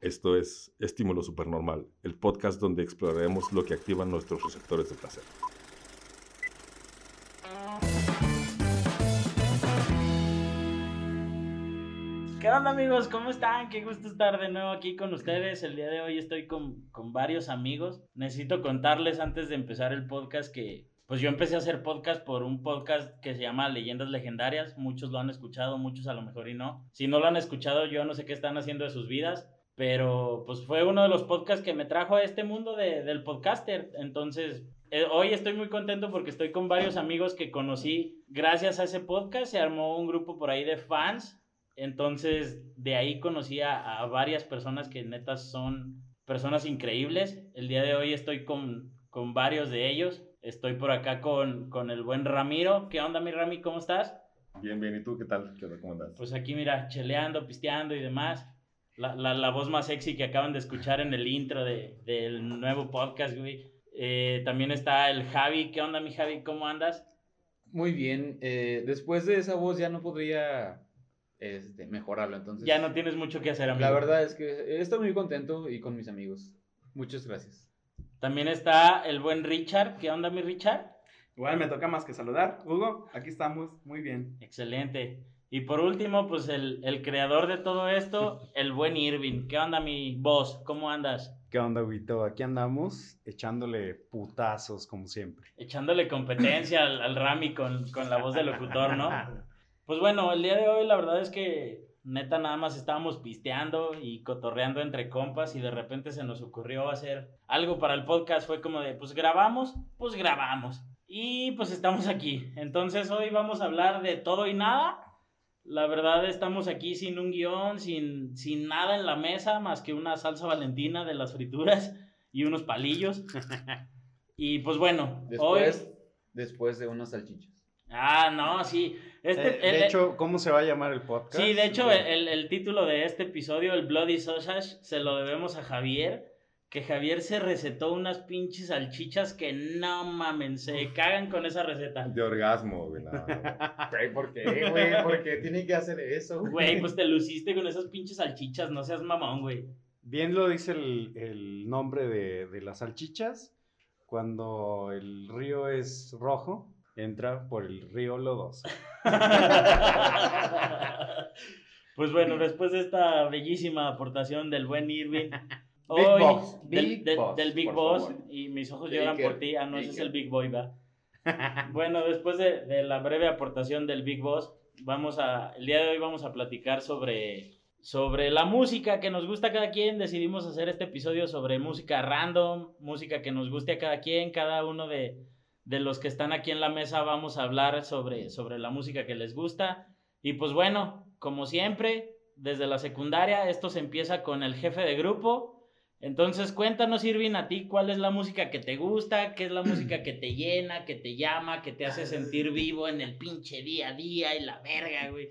Esto es Estímulo Supernormal, el podcast donde exploraremos lo que activa nuestros receptores de placer. ¿Qué onda amigos? ¿Cómo están? Qué gusto estar de nuevo aquí con ustedes. El día de hoy estoy con, con varios amigos. Necesito contarles antes de empezar el podcast que pues yo empecé a hacer podcast por un podcast que se llama Leyendas Legendarias. Muchos lo han escuchado, muchos a lo mejor y no. Si no lo han escuchado, yo no sé qué están haciendo de sus vidas. Pero pues fue uno de los podcasts que me trajo a este mundo de, del podcaster. Entonces, eh, hoy estoy muy contento porque estoy con varios amigos que conocí gracias a ese podcast. Se armó un grupo por ahí de fans. Entonces, de ahí conocí a, a varias personas que netas son personas increíbles. El día de hoy estoy con, con varios de ellos. Estoy por acá con, con el buen Ramiro. ¿Qué onda, mi Rami? ¿Cómo estás? Bien, bien. ¿Y tú qué tal? ¿Qué ¿Cómo andas? Pues aquí, mira, cheleando, pisteando y demás. La, la, la voz más sexy que acaban de escuchar en el intro de, del nuevo podcast, güey. Eh, también está el Javi. ¿Qué onda, mi Javi? ¿Cómo andas? Muy bien. Eh, después de esa voz ya no podría este, mejorarlo, entonces... Ya no tienes mucho que hacer, amigo. La verdad es que estoy muy contento y con mis amigos. Muchas gracias. También está el buen Richard. ¿Qué onda, mi Richard? Igual me toca más que saludar. Hugo, aquí estamos. Muy bien. Excelente. Y por último, pues el, el creador de todo esto, el buen Irving. ¿Qué onda, mi voz? ¿Cómo andas? ¿Qué onda, Huito? Aquí andamos echándole putazos, como siempre. Echándole competencia al, al Rami con, con la voz del locutor, ¿no? Pues bueno, el día de hoy la verdad es que neta nada más estábamos pisteando y cotorreando entre compas y de repente se nos ocurrió hacer algo para el podcast. Fue como de, pues grabamos, pues grabamos. Y pues estamos aquí. Entonces hoy vamos a hablar de todo y nada. La verdad estamos aquí sin un guion, sin, sin nada en la mesa más que una salsa valentina de las frituras y unos palillos. y pues bueno, Después, hoy... después de unas salchichas. Ah, no, sí. Este, Eh, de el- hecho, ¿cómo se va a llamar el podcast? Sí, de hecho, el, el título de este episodio, el Bloody Sausage, se lo debemos a Javier. Que Javier se recetó unas pinches salchichas que no mamen, se cagan con esa receta. De orgasmo, güey. no. Güey, ¿por qué, güey? ¿Por qué tiene que hacer eso? Güey, pues te luciste con esas pinches salchichas, no seas mamón, güey. Bien lo dice el, el nombre de, de las salchichas. Cuando el río es rojo, entra por el río lodoso. Pues bueno, después de esta bellísima aportación del buen Irving, Big hoy Boss, del, Big del- Boss, del Big por Boss, favor. y mis ojos lloran por ti, ah, no, ese es el Big Boy, va. Bueno, después de, de la breve aportación del Big Boss, vamos a, el día de hoy vamos a platicar sobre, sobre la música que nos gusta a cada quien. Decidimos hacer este episodio sobre música random, música que nos guste a cada quien, cada uno de, de los que están aquí en la mesa vamos a hablar sobre, sobre la música que les gusta. Y pues bueno, como siempre, desde la secundaria, esto se empieza con el jefe de grupo. Entonces, cuéntanos, Irving, a ti, ¿cuál es la música que te gusta? ¿Qué es la música que te llena, que te llama, que te hace sentir vivo en el pinche día a día y la verga, güey?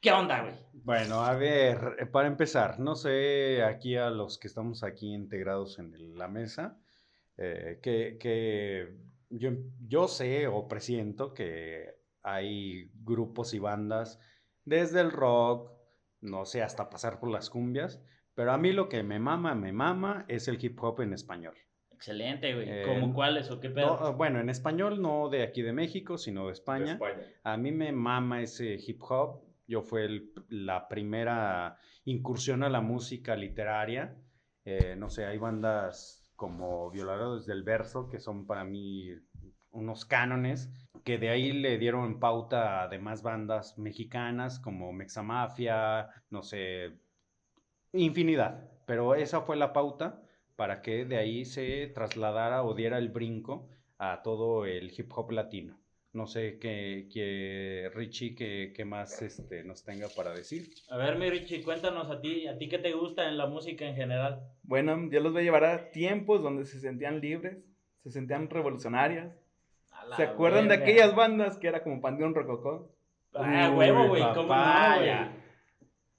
¿Qué onda, güey? Bueno, a ver, para empezar, no sé aquí a los que estamos aquí integrados en la mesa, eh, que, que yo, yo sé o presiento que hay grupos y bandas desde el rock, no sé, hasta pasar por las cumbias, pero a mí lo que me mama, me mama es el hip hop en español. Excelente, güey. Eh, ¿Cómo cuáles o qué pedo? No, bueno, en español no de aquí de México, sino de España. De España. A mí me mama ese hip hop. Yo fue el- la primera incursión a la música literaria. Eh, no sé, hay bandas como Violadores del Verso, que son para mí unos cánones, que de ahí le dieron pauta a demás bandas mexicanas como Mexamafia, no sé, infinidad. Pero esa fue la pauta para que de ahí se trasladara o diera el brinco a todo el hip hop latino. No sé qué, qué Richie, qué, qué más este, nos tenga para decir. A ver, mi Richie, cuéntanos a ti, a ti qué te gusta en la música en general. Bueno, yo los voy a llevar a tiempos donde se sentían libres, se sentían revolucionarias. ¿Se acuerdan de aquellas bandas que era como Panteón Rococó? Ah, huevo, güey, ¿cómo no?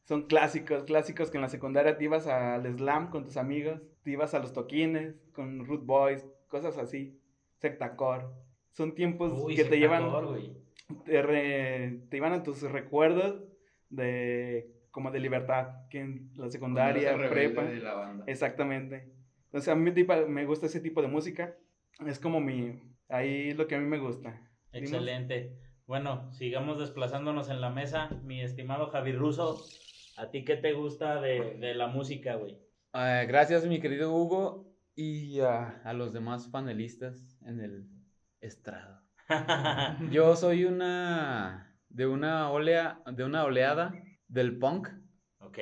Son clásicos, clásicos que en la secundaria te ibas al slam con tus amigos, te ibas a los toquines con Root Boys, cosas así, Sectacore. Son tiempos Uy, que te llevan, sectacor, te, re- te iban a tus recuerdos de como de libertad, que en la secundaria, prepa. de la banda. Exactamente. Entonces a mí tipo- me gusta ese tipo de música. Es como mi, ahí lo que a mí me gusta. Excelente. Bueno, sigamos desplazándonos en la mesa. Mi estimado Javi Russo, ¿a ti qué te gusta de, de la música, güey? Ah, gracias, mi querido Hugo, y a los demás panelistas en el estrado. Yo soy una de una olea, de una oleada del punk, ok.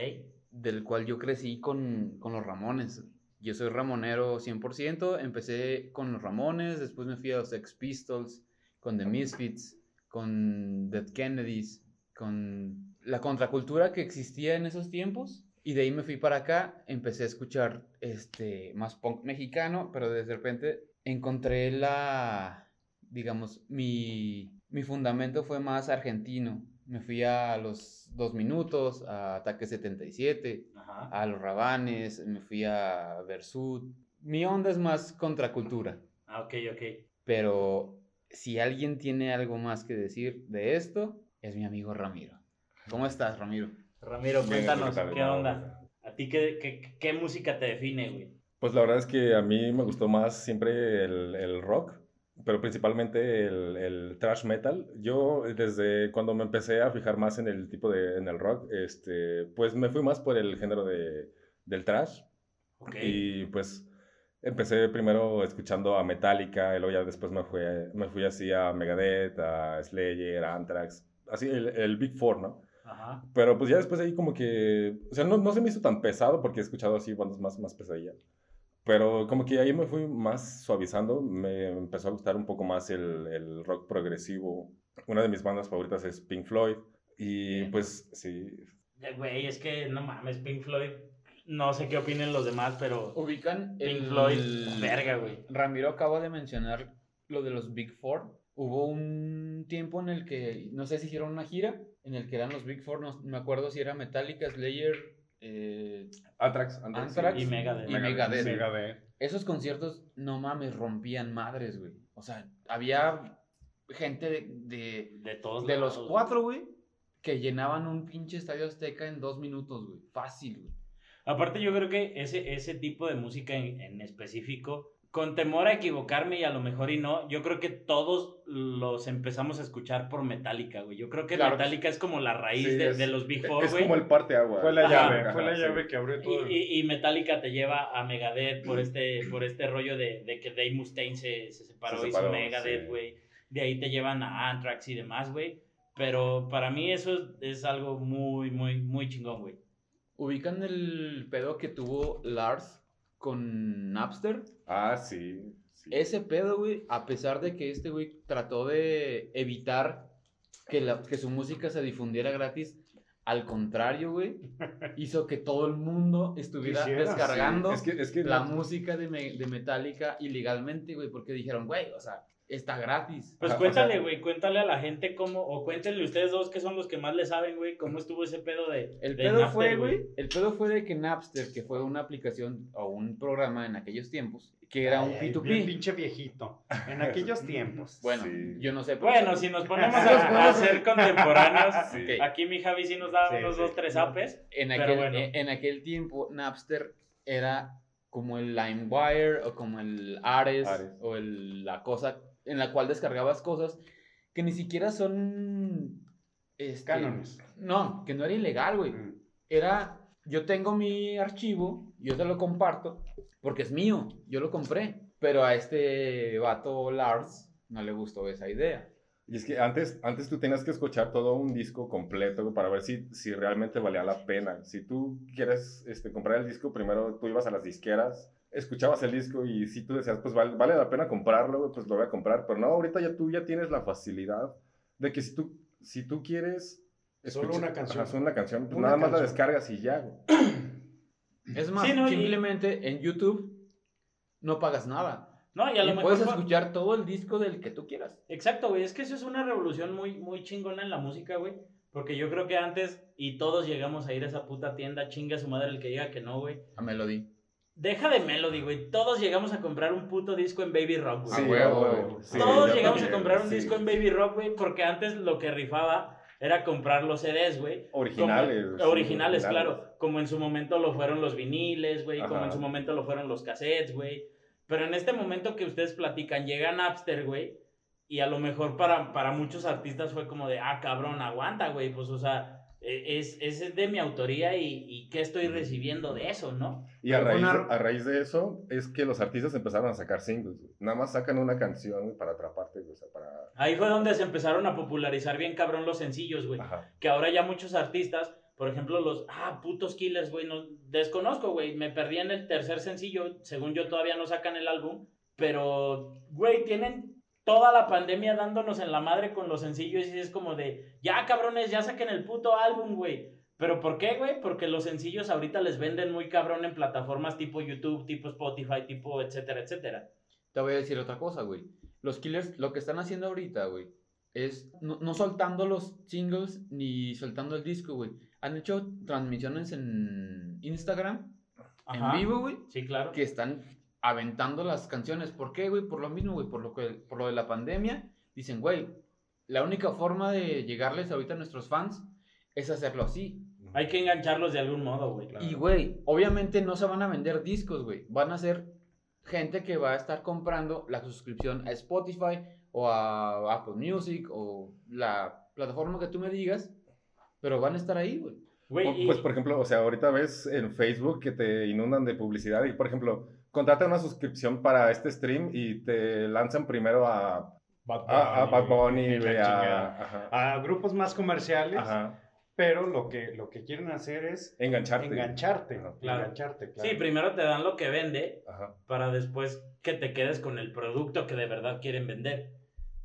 del cual yo crecí con, con los Ramones. Yo soy ramonero 100%, empecé con los Ramones, después me fui a los Sex Pistols, con The Misfits, con Dead Kennedys, con la contracultura que existía en esos tiempos. Y de ahí me fui para acá, empecé a escuchar este, más punk mexicano, pero de repente encontré la, digamos, mi, mi fundamento fue más argentino. Me fui a los dos minutos, a Ataque 77, Ajá. a los Rabanes, me fui a Versud. Mi onda es más contracultura, Ah, ok, ok. pero si alguien tiene algo más que decir de esto, es mi amigo Ramiro. ¿Cómo estás, Ramiro? Ramiro, cuéntanos, ¿qué? ¿qué onda? ¿A ti qué, qué, qué música te define, güey? Pues la verdad es que a mí me gustó más siempre el, el rock, pero principalmente el, el thrash metal. Yo desde cuando me empecé a fijar más en el tipo de, en el rock, este, pues me fui más por el género de, del thrash. Ok. Y pues empecé primero escuchando a Metallica, y luego ya después me fui, me fui así a Megadeth, a Slayer, a Anthrax, así el, el Big Four, ¿no? Ajá. Pero pues ya después ahí como que, o sea, no, no se me hizo tan pesado porque he escuchado así bandas más, más pesadillas. Pero como que ahí me fui más suavizando, me empezó a gustar un poco más el, el rock progresivo. Una de mis bandas favoritas es Pink Floyd. Y Bien. pues sí, Güey, es que no mames, Pink Floyd. No sé qué opinen los demás, pero Ubican Pink Floyd, verga, güey. Ramiro acaba de mencionar lo de los Big Four. Hubo un tiempo en el que, no sé si hicieron una gira, en el que eran los Big Four, no me acuerdo si era Metallica, Slayer, eh, Anthrax, Anthrax Y Megadeth. y Megadeth. Megadeth. Esos conciertos, no mames, rompían madres, güey. O sea, había gente de, de, De todos de los cuatro, güey, que llenaban un pinche estadio azteca en dos minutos, güey. Fácil, güey. Aparte yo creo que ese, ese tipo de música en, en específico, con temor a equivocarme y a lo mejor y no, yo creo que todos los empezamos a escuchar por Metallica, güey. Yo creo que Claro. Metallica es como la raíz Sí, de, es- de los Big Four, es güey. como el parte agua. Fue la Ajá, llave, fue la sí. llave que abrió todo. Y, y- y Metallica te lleva a Megadeth por este, por este rollo de, de que Dave Mustaine se, se separó Se y hizo separó, Megadeth, sí. güey. De ahí te llevan a Anthrax y demás, güey. Pero para mí eso es, es algo muy, muy, muy chingón, güey. ¿Ubican el pedo que tuvo Lars con Napster? Ah, sí. sí. Ese pedo, güey, a pesar de que este güey trató de evitar que, la, que su música se difundiera gratis, al contrario, güey, hizo que todo el mundo estuviera Quisiera, sí. descargando Es que, es que la música de, Me- de Metallica ilegalmente, güey, porque dijeron, güey, o sea, está gratis. Pues cuéntale, güey, cuéntale a la gente cómo, o cuéntenle ustedes dos que son los que más le saben, güey, cómo estuvo ese pedo de. El de pedo Napster, fue, güey, el pedo fue de que Napster, que fue una aplicación o un programa en aquellos tiempos, que era un Ay, ay, P2P. bien pinche viejito. En aquellos tiempos. Bueno, Sí. yo no sé. Bueno, si nos ponemos a, a ser contemporáneos, Sí. aquí mi Javi sí nos da Sí, unos sí. dos, tres apes. en pero aquel, bueno. en, en aquel tiempo Napster era como el LimeWire o como el Ares, Ares. o el- la cosa en la cual descargabas cosas que ni siquiera son este, Cánones. No, que no era ilegal, güey. Mm. Era, yo tengo mi archivo, yo te lo comparto, porque es mío, yo lo compré. Pero a este vato Lars no le gustó esa idea. Y es que antes, antes tú tenías que escuchar todo un disco completo para ver si, si realmente valía la pena. Si tú quieres este, comprar el disco, primero tú ibas a las disqueras, escuchabas el disco y si tú decías, pues vale, vale la pena comprarlo, pues lo voy a comprar. Pero no, ahorita ya tú ya tienes la facilidad de que si tú, si tú quieres... Solo escuchar- una canción. Ajá, solo una canción, pues Una nada más la descargas y ya. güey. Es más, Sí, no, y- simplemente en YouTube no pagas nada. No, y a lo Y mejor. puedes escuchar todo el disco del que tú quieras. Exacto, güey. Es que eso es una revolución muy, muy chingona en la música, güey. Porque yo creo que antes, y todos llegamos a ir a esa puta tienda, chinga a su madre el que diga que no, güey. A Melody. Deja de Melody, güey. Todos llegamos a comprar un puto disco en Baby Rock, güey. Sí, a huevo, huevo. güey. Sí, Todos llegamos a comprar un sí. disco en Baby Rock, güey, porque antes lo que rifaba era comprar los CDs, güey. Originales. Como- sí, originales, claro. Como en su momento lo fueron los viniles, güey. Como en su momento lo fueron los cassettes, güey. Pero en este momento que ustedes platican, llega Napster, güey. Y a lo mejor para, para muchos artistas fue como de, ah, cabrón, aguanta, güey. Pues, o sea, es, es de mi autoría y, y qué estoy recibiendo de eso, ¿no? Y a raíz, una- a raíz de eso es que los artistas empezaron a sacar singles. güey. Nada más sacan una canción para atraparte, güey, o sea, para... Ahí fue donde se empezaron a popularizar bien cabrón los sencillos, güey. Ajá. que ahora ya muchos artistas, por ejemplo, los, ah, putos killers, güey, no, desconozco, güey, me perdí en el tercer sencillo, según yo todavía no sacan el álbum, pero, güey, tienen toda la pandemia dándonos en la madre con los sencillos y es como de, ya cabrones, ya saquen el puto álbum, güey. Pero ¿por qué, güey? Porque los sencillos ahorita les venden muy cabrón en plataformas tipo YouTube, tipo Spotify, tipo etcétera, etcétera. Te voy a decir otra cosa, güey. Los Killers lo que están haciendo ahorita, güey, es no, no soltando los singles ni soltando el disco, güey. Han hecho transmisiones en Instagram, Ajá. en vivo, güey, Sí, claro. que están aventando las canciones. ¿Por qué, güey? Por lo mismo, güey, por lo, que, por lo de la pandemia. Dicen, güey, la única forma de llegarles ahorita a nuestros fans es hacerlo así. Hay que engancharlos de algún modo, güey. Y, güey, obviamente no se van a vender discos, güey. Van a ser gente que va a estar comprando la suscripción a Spotify o a Apple Music o la plataforma que tú me digas, pero van a estar ahí, güey. Pues, por ejemplo, o sea, ahorita ves en Facebook que te inundan de publicidad y, por ejemplo, contrata una suscripción para este stream y te lanzan primero a, Bad a, a Bad Bunny, a- a grupos más comerciales, ajá, pero lo que, lo que quieren hacer es engancharte. engancharte. Ajá. Claro. Engancharte, claro. Sí, primero te dan lo que vende Ajá. para después que te quedes con el producto que de verdad quieren vender.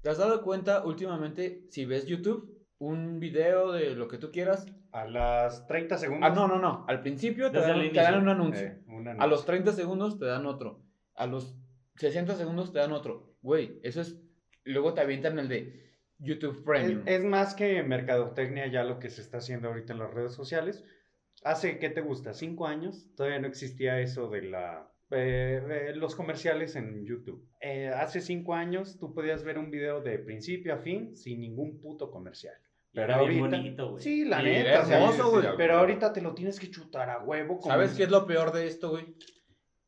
¿Te has dado cuenta últimamente, si ves YouTube, un video de lo que tú quieras? A las 30 segundos. Ah, no, no, no. Al principio te dan, te dan un anuncio. Eh, A los 30 segundos te dan otro. A los 60 segundos te dan otro. Güey, eso es... Luego te avientan el de YouTube Premium. es más que mercadotecnia ya lo que se está haciendo ahorita en las redes sociales. Hace, ¿qué te gusta? ¿Cinco años? Todavía no existía eso de la... eh, de los comerciales en YouTube. Eh, hace cinco años tú podías ver un video de principio a fin sin ningún puto comercial. Pero era bien ahorita- bonito, güey. Sí, la Y neta. hermoso, güey. Pero ahorita te lo tienes que chutar a huevo. como ¿Sabes qué es lo peor de esto, güey?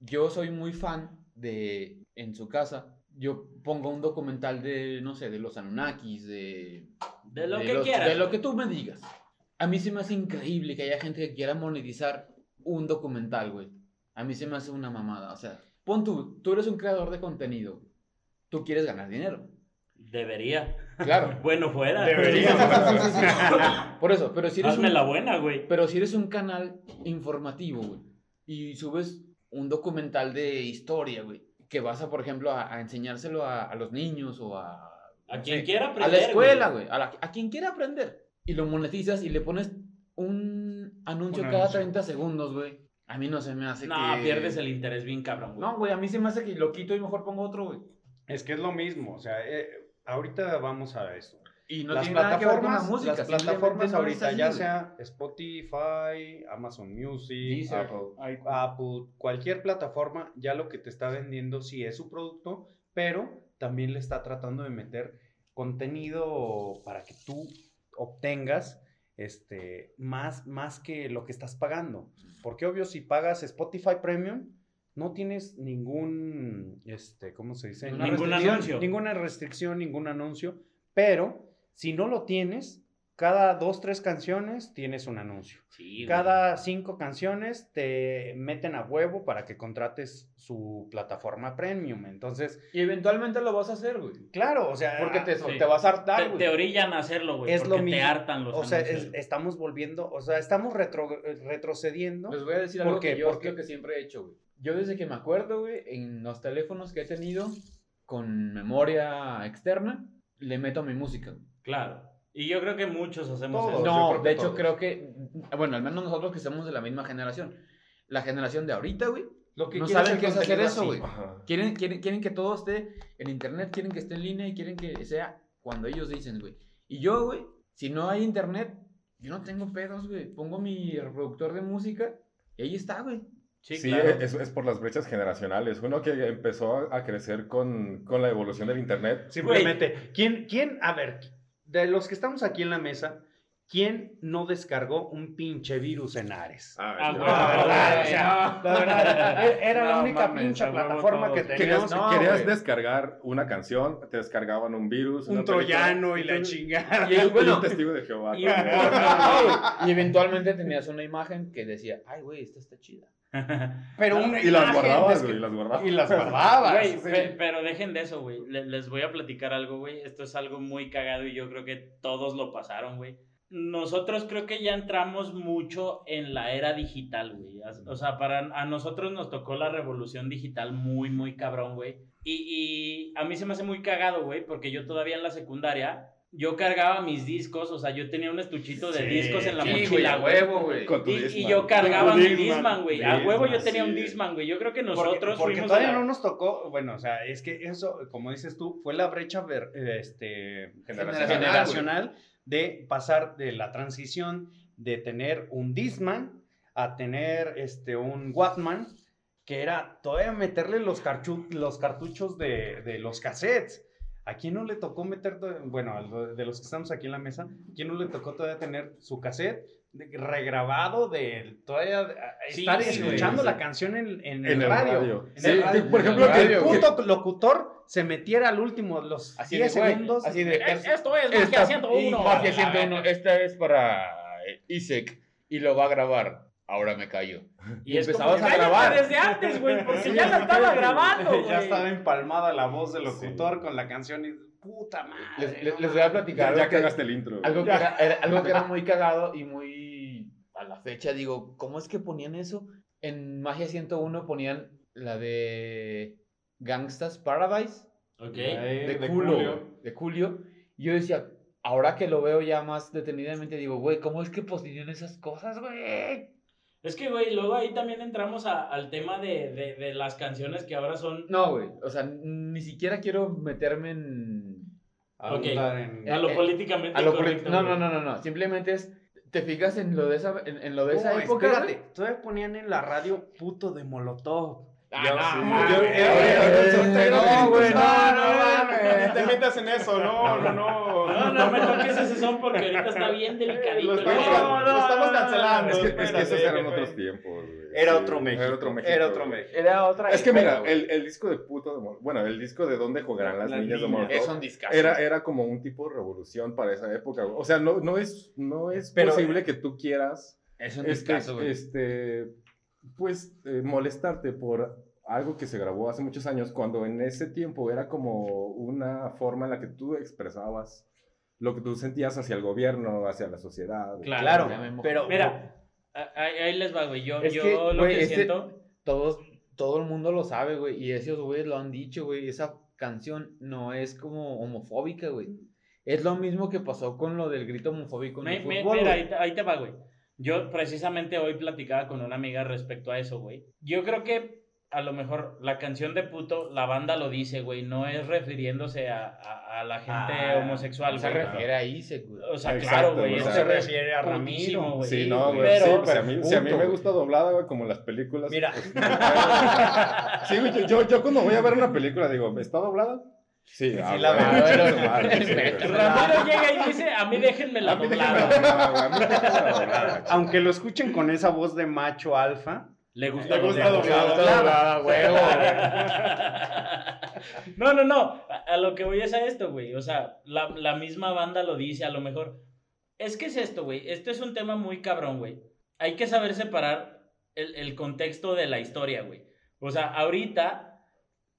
Yo soy muy fan de, en su casa, yo pongo un documental de, no sé, de los Anunnakis, de... De lo de que los- quieras. De lo que tú me digas. A mí se me hace increíble que haya gente que quiera monetizar un documental, güey. A mí se me hace una mamada. O sea, pon tú, tú eres un creador de contenido. Tú quieres ganar dinero. Debería. Claro. Bueno, fuera. Debería. Por eso, pero si eres Hazme un- la buena, güey. pero si eres un canal informativo, güey, y subes un documental de historia, güey, que vas a, por ejemplo, a, a enseñárselo a, a los niños o a... A no quien sé, quiera A aprender. la escuela, güey, a, la- a quien quiera aprender. Y lo monetizas y le pones un anuncio Un cada anuncio. 30 segundos, güey. A mí no se me hace No, que... pierdes el interés bien cabrón, güey. No, güey, a mí se me hace que lo quito y mejor pongo otro, güey. Es que es lo mismo. O sea, eh, ahorita vamos a eso. Y no las tiene nada que ver con la plataformas, música. las plataformas ahorita, ya sea Spotify, Amazon Music, Deezer. Apple, Apple, cualquier plataforma, ya lo que te está vendiendo sí es su producto, pero también le está tratando de meter contenido para que tú obtengas este, más, más que lo que estás pagando. Porque obvio, si pagas Spotify Premium, no tienes ningún, este, ¿cómo se dice? Ninguna Ningún anuncio. Ninguna restricción, ningún anuncio, pero si no lo tienes, cada dos, tres canciones tienes un anuncio. Sí, güey. Cada cinco canciones te meten a huevo para que contrates su plataforma premium. Entonces, Y eventualmente lo vas a hacer, güey. claro, o sea, Porque te, sí. te vas a hartar, Te, güey. te orillan a hacerlo, güey. Es porque lo mismo. te hartan los o sea, es- estamos volviendo, o sea, estamos retro- retrocediendo. Les voy a decir algo ¿Por qué? que yo Porque- creo que siempre he hecho, güey. Yo desde que me acuerdo, güey, en los teléfonos que he tenido con memoria externa, le meto mi música. güey. Claro. Y yo creo que muchos hacemos Todos. eso. No, de hecho todos. creo que, bueno, al menos nosotros que somos de la misma generación. La generación de ahorita, güey, Lo que no saben qué es hacer eso, güey. Quieren, quieren, quieren que todo esté en internet, quieren que esté en línea y quieren que sea cuando ellos dicen, güey. Y yo, güey, si no hay internet, yo no tengo pedos, güey. Pongo mi reproductor de música y ahí está, güey. Sí, Sí, claro. es, es por las brechas generacionales. Uno que empezó a, a crecer con, con la evolución del Internet. Simplemente, ¿quién, quién, a ver, de los que estamos aquí en la mesa, ¿quién no descargó un pinche virus en Ares? Ah, Ah, bueno, La verdad, o sea, la verdad, e- era la única mames, pinche plataforma que teníamos. Querías, No, querías güey. descargar una canción, te descargaban un virus, un película, troyano y la chingada. Y, y bueno, un testigo de Jehová. y, y eventualmente tenías una imagen que decía, ay, güey, esta está chida. Pero una Y las guardabas, güey, y las guardabas. Y las guardabas. Güey, sí. pe- pero dejen de eso, güey. Le- les voy a platicar algo, güey. Esto es algo muy cagado y yo creo que todos lo pasaron, güey. Nosotros creo que ya entramos mucho en la era digital, güey. O sea, para a nosotros nos tocó la revolución digital muy, muy cabrón, güey. Y, y a mí se me hace muy cagado, güey, porque yo todavía en la secundaria, yo cargaba mis discos, o sea, yo tenía un estuchito de Sí, discos en la Sí, güey, mochila, a güey. huevo, güey. Con tu Y, y yo cargaba mi. Disman, güey. A huevo yo tenía un sí. Disman, güey. Yo creo que Porque- nosotros porque, fuimos todavía a la- no nos tocó, bueno, o sea, es que eso, como dices tú, fue la brecha ver- este, Generacional, generacional de pasar de la transición de tener un Disman a tener este, un Watman, que era todavía meterle los, los cartuchos de, de los cassettes. ¿A quién no le tocó meter, bueno, de los que estamos aquí en la mesa, ¿a quién no le tocó todavía tener su cassette regrabado de todavía Sí, estar sí, escuchando sí. la canción en, en En el, el radio? radio. En Sí, el radio. que, por ejemplo, el que radio, el puto locutor se metiera al último, los Así 10 de, güey, segundos. así de, Es- Esto es Esta- Magia 101. Magia A 101, ver. esta es para eh, Isaac y lo va a grabar. Ahora me callo. Y, es empezabas como, a "Cállate grabar. desde antes, güey, porque ya la estaba grabando, ya estaba empalmada la voz del locutor con la canción y puta madre. Les, les- no les voy a platicar Ya, algo, ya que, cagaste el intro. algo, que era, era- algo que era muy cagado y muy a la fecha. Digo, ¿cómo es que ponían eso? En Magia 101 ponían la de Gangstas Paradise Ok. de, de Julio, Julio. de Julio. Y yo decía, ahora que lo veo ya más detenidamente, digo, güey, ¿cómo es que postean esas cosas, güey? Es que, güey, luego ahí también entramos a- al tema de, de, de las canciones que ahora son No, güey, o sea, ni siquiera quiero meterme en... A Ok. andar en- a lo eh, políticamente A lo correcto. politi- no, no, no, no, no, simplemente es, te fijas en lo de esa, en, en lo de esa época, espérate, todavía ponían en la radio puto de Molotov. Ah, no, güey, eh, eh, no, güey, no, no te metas en eso, no, no, no. No, no me toques ese son porque ahorita está bien delicadito. Lo estamos- güey. no, lo estamos cancelando. Es que, es que esos eran otros tiempos, güey. Era otro México. Era otro México. Era otro. México. Era otra Es que mira, el, el disco de puto de bueno, el disco de dónde jugarán las, Las niñas de. Molotov, Es un discazo. era, era como un tipo de revolución para esa época. O sea, no, no es, no es Pero- posible que tú quieras, Es un este, discazo, güey. este, pues, eh, molestarte por algo que se grabó hace muchos años, cuando en ese tiempo era como una forma en la que tú expresabas lo que tú sentías hacia el gobierno, hacia la sociedad. Claro. Claro, me pero Mira, a- ahí, ahí les va, güey. Yo, Es yo que, lo güey, que este- siento. Todos, todo el mundo lo sabe, güey, y esos güeyes lo han dicho, güey, esa canción no es como homofóbica, güey. Es lo mismo que pasó con lo del grito homofóbico en Me- el me- fútbol, mira, güey. ahí, te- ahí te va, güey. Yo precisamente hoy platicaba con una amiga respecto a eso, güey. Yo creo que a lo mejor la canción de puto, la banda lo dice, güey, no es refiriéndose a, a- a la gente Ah, homosexual, Se güey. refiere a Isaac, güey. O sea, Exacto, claro, güey. o eso sea, se refiere a Ramiro. güey. Sí, no, güey. Pero, sí, pues, si, a mí, si a mí puto, me gusta doblada, güey, como las películas. Mira. pues, sí, güey, yo, yo, yo cuando voy a ver una película digo, ¿está doblada? Sí, ah, la sí, güey. Ramiro llega y dice, a mí déjenme la doblada. Aunque lo escuchen con esa voz de macho alfa, Le gusta, Le gusta doblada. doblada. Doblada, huevo, No, no, no. A, a lo que voy es a esto, güey. O sea, la, la misma banda lo dice, a lo mejor. Es que es esto, güey. Este es un tema muy cabrón, güey. Hay que saber separar el, el contexto de la historia, güey. O sea, ahorita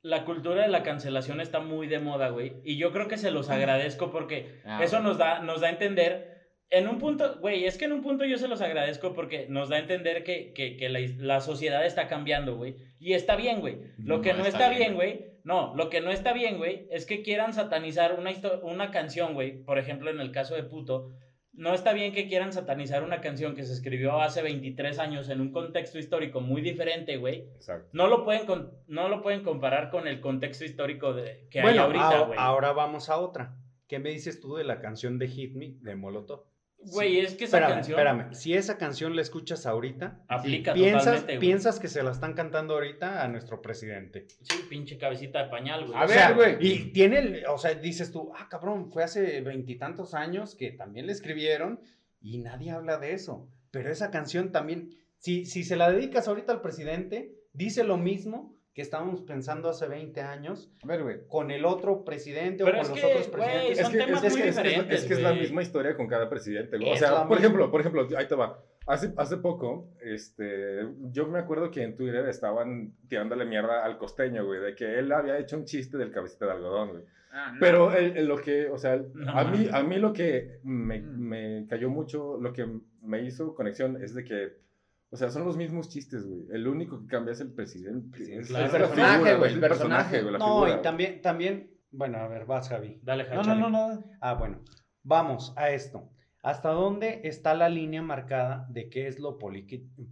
la cultura de la cancelación está muy de moda, güey. Y yo creo que se los agradezco porque Ah, eso nos da, nos da a entender. En un punto, güey, es que en un punto yo se los agradezco porque nos da a entender que, que, que la, la sociedad está cambiando, güey. Y está bien, güey. Lo que no, está, bien, güey. No, lo que no está bien, güey, es que quieran satanizar una, una canción, güey. Por ejemplo, en el caso de Puto. No está bien que quieran satanizar una canción que se escribió hace 23 años en un contexto histórico muy diferente, güey. Exacto. No lo pueden, con- no lo pueden comparar con el contexto histórico de, que bueno, hay ahorita, ahora, güey. ahora vamos a otra. ¿Qué me dices tú de la canción de Hit Me de Molotov? Güey, es que esa Espérame, canción espérame. Si esa canción la escuchas ahorita, aplica piensas, güey. piensas que se la están cantando ahorita a nuestro presidente. Sí, pinche cabecita de pañal, güey. A O ver, sea, güey. Y tiene, el- o sea, dices tú, ah, cabrón, fue hace veintitantos años que también le escribieron y nadie habla de eso. Pero esa canción también, si, si se la dedicas ahorita al presidente, dice lo mismo que estábamos pensando hace 20 años A ver, güey. con el otro presidente Pero o con que, los otros presidentes. son Es que, temas es, muy que- es que- diferentes, es que es la misma historia con cada presidente. O sea, por ejemplo, por ejemplo, ahí te va. Hace, hace poco, este, yo me acuerdo que en Twitter estaban tirándole mierda al costeño, güey, de que él había hecho un chiste del cabecita de algodón, güey. Ah, no. Pero el- el- lo que, o sea, No a, mí, a mí lo que me, Mm. me cayó mucho, lo que me hizo conexión es de que, o sea, son los mismos chistes, güey. El único que cambia es el presidente. Es, claro. es El personaje, figura, güey, el personaje, güey, la no, figura. y también, también, bueno, a ver, vas, Javi. Dale, No, no, Hachale. no, no. Ah, bueno. Vamos a esto. ¿Hasta dónde está la línea marcada de qué es lo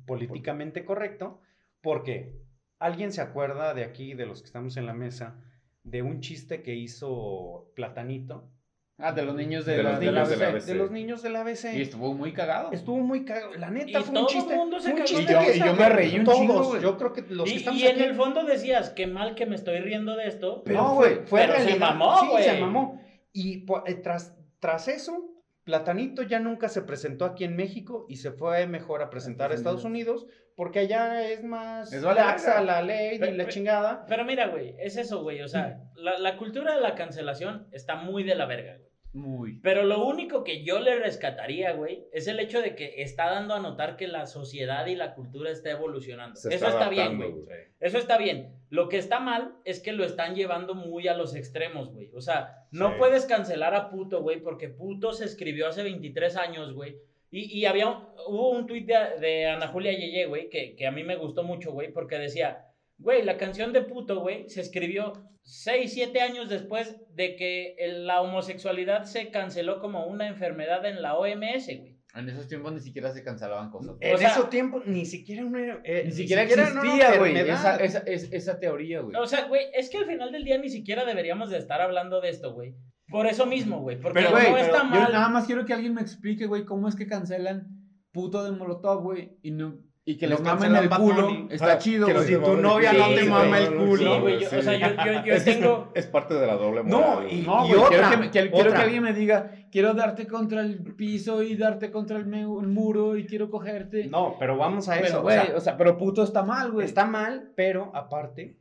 políticamente correcto? Porque alguien se acuerda de aquí, de los que estamos en la mesa, de un chiste que hizo Platanito. Ah, de los niños de, De la, los de la niños de la ABC. De los niños del ABC. Y estuvo muy cagado. Estuvo muy cagado. La neta Y fue todo un el chiste. mundo se fue un cagó. chiste Y yo- que y yo me reí un todos. chingo, güey. Yo creo que los que Y, estamos y en aquí- el fondo decías, qué mal que me estoy riendo de esto. Pero No, güey, fue pero se mamó, Sí, se güey. mamó. Y eh, tras, tras eso, Platanito ya nunca se presentó aquí en México y se fue mejor a presentar a Estados Unidos porque allá es más Es laxa la ley y la chingada. Pero mira, güey, es eso, güey. O sea, la, la cultura de la cancelación está muy de la verga, güey. Muy. Pero lo único que yo le rescataría, güey, es el hecho de que está dando a notar que la sociedad y la cultura está evolucionando. Se Eso está bien, güey. Eso está bien. Lo que está mal es que lo están llevando muy a los extremos, güey. O sea, no Sí. puedes cancelar a puto, güey, porque puto se escribió hace 23 años, güey. Y, y había, un- hubo un tuit de, de Ana Julia Yeye, güey, que, que a mí me gustó mucho, güey, porque decía, güey, la canción de puto, güey, se escribió 6, 7 años después de que el- la homosexualidad se canceló como una enfermedad en la OMS, güey. En esos tiempos ni siquiera se cancelaban cosas. En O sea- esos tiempos ni siquiera una, eh, Ni siquiera existía, güey, esa, esa, es- esa teoría, güey. O sea, güey, es que al final del día ni siquiera deberíamos de estar hablando de esto, güey. Por eso mismo, güey. Porque Pero, no güey, está yo mal. nada más quiero que alguien me explique, güey, cómo es que cancelan puto de Molotov, güey, y, no, y que No les mamen el culo. Bunny. Está Ah, chido, que güey. no si tu novia decir, no te sí, mama sí, el culo. Sí, güey, yo- o sea, yo, yo, yo Es que tengo... Es, parte de la doble No, moral. güey. y- No, y güey, quiero, otra, que, me- quiero- otra. que alguien me diga, quiero darte contra el piso y darte contra el, muro y quiero cogerte. No, pero vamos a pero, eso. o güey, sea, o sea, pero puto está mal, güey. Está mal, pero aparte,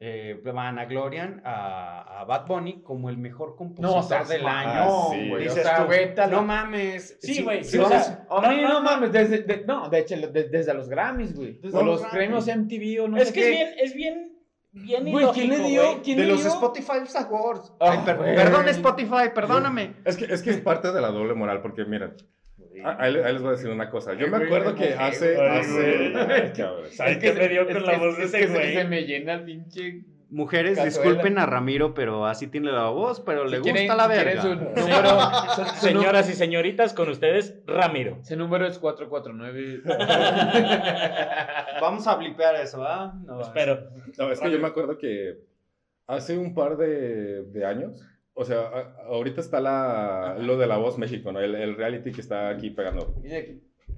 eh, vanaglorian a, a Bad Bunny como el mejor compositor del año. sí, güey. Dices o sea, tú, vete a la- no mames. Sí, güey, sí, o sea, sea, a mí no, no, no, mames, desde, de- no, de hecho, de- desde los Grammys, güey. Desde O los premios MTV o no es sé que qué. es bien, es bien, bien Güey, ¿quién le ilógico, dio? güey. ¿Quién de le los dio? Spotify Awards. Ay, per- güey. perdón, Spotify, perdóname. Es que, es que es parte de la doble moral, porque miren, a- ahí, ahí les voy a decir una cosa. Yo me acuerdo que hace... hace ay. ¿Sabes Es qué que me dio con la voz de es ese que se- güey? Se me llena el pinche. Mujeres, Cazuela. disculpen a Ramiro, pero así tiene la voz, pero le Si gusta quieren- la si quieren verga. su número, su- Señoras y señoritas, con ustedes, Ramiro. Ese número es 449. Vamos a blipear eso, ¿ah? No, Espero. No, es que yo me acuerdo que hace un par de, de años, o sea, ahorita está la, lo de La Voz México, ¿no? El, el reality que está aquí pegando.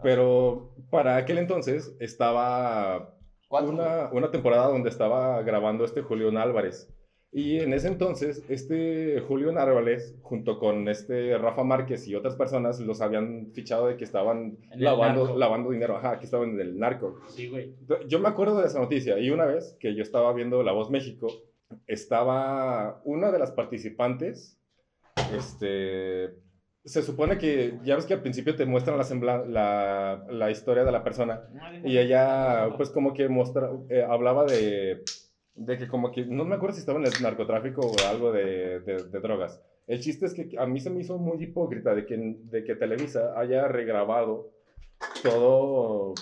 Pero para aquel entonces estaba una, una temporada donde estaba grabando este Julián Álvarez. Y en ese entonces, este Julián Álvarez, junto con este Rafa Márquez y otras personas, los habían fichado de que estaban lavando, lavando dinero. Ajá, que estaban en el narco. Sí, güey. Yo me acuerdo de esa noticia y una vez que yo estaba viendo La Voz México, estaba una de las participantes, este, se supone que, ya ves que al principio te muestran la, la, la historia de la persona y ella pues como que mostra, eh, hablaba de, de que como que, no me acuerdo si estaba en el narcotráfico o algo de, de- de drogas. El chiste es que a mí se me hizo muy hipócrita de que, de que Televisa haya regrabado todo,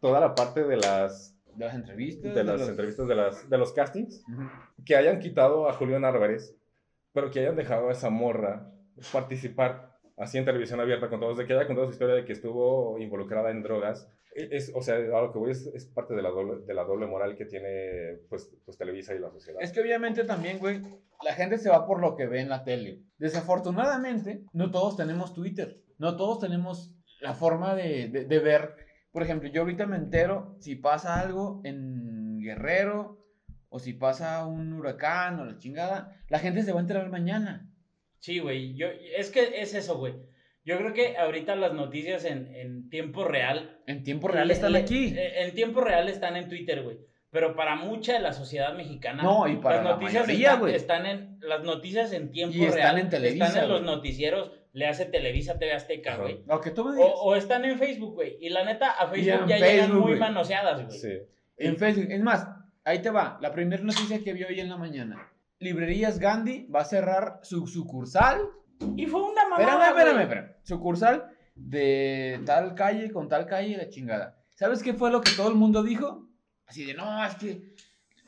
toda la parte de las De las entrevistas. de las los- entrevistas de, las, de los castings, Ujú. que hayan quitado a Julián Álvarez, pero que hayan dejado a esa morra participar así en televisión abierta con todos, de que haya contado su historia de que estuvo involucrada en drogas. E- Es, o sea, a lo que voy es, es parte de la, doble, de la doble moral que tiene pues, pues Televisa y la sociedad. Es que obviamente también, güey, la gente se va por lo que ve en la tele. Desafortunadamente, no todos tenemos Twitter. No todos tenemos la forma de, de- de ver. Por ejemplo, yo ahorita me entero si pasa algo en Guerrero o si pasa un huracán o la chingada. La gente se va a enterar mañana. Sí, güey. Yo, es que es eso, güey. Yo creo que ahorita las noticias en, en tiempo real. En tiempo real están le- aquí. eh, En tiempo real están en Twitter, güey. Pero para mucha de la sociedad mexicana. No, y para las la noticias mayoría, están, güey. están en. Las noticias en tiempo Y están real. en Televisa, Están en los noticieros. Le hace Televisa TV Azteca, güey. Aunque tú me O, digas. o están en Facebook, güey. Y la neta, a Facebook ya llegan Facebook, muy güey. manoseadas, güey. Sí. En Facebook. Es más, ahí te va. La primera noticia que vi hoy en la mañana. Librerías Gandhi va a cerrar su sucursal. Y fue una mamada. Espérame, espérame, espérame. Sucursal de tal calle con tal calle la chingada. ¿Sabes qué fue lo que todo el mundo dijo? Así de, no, es que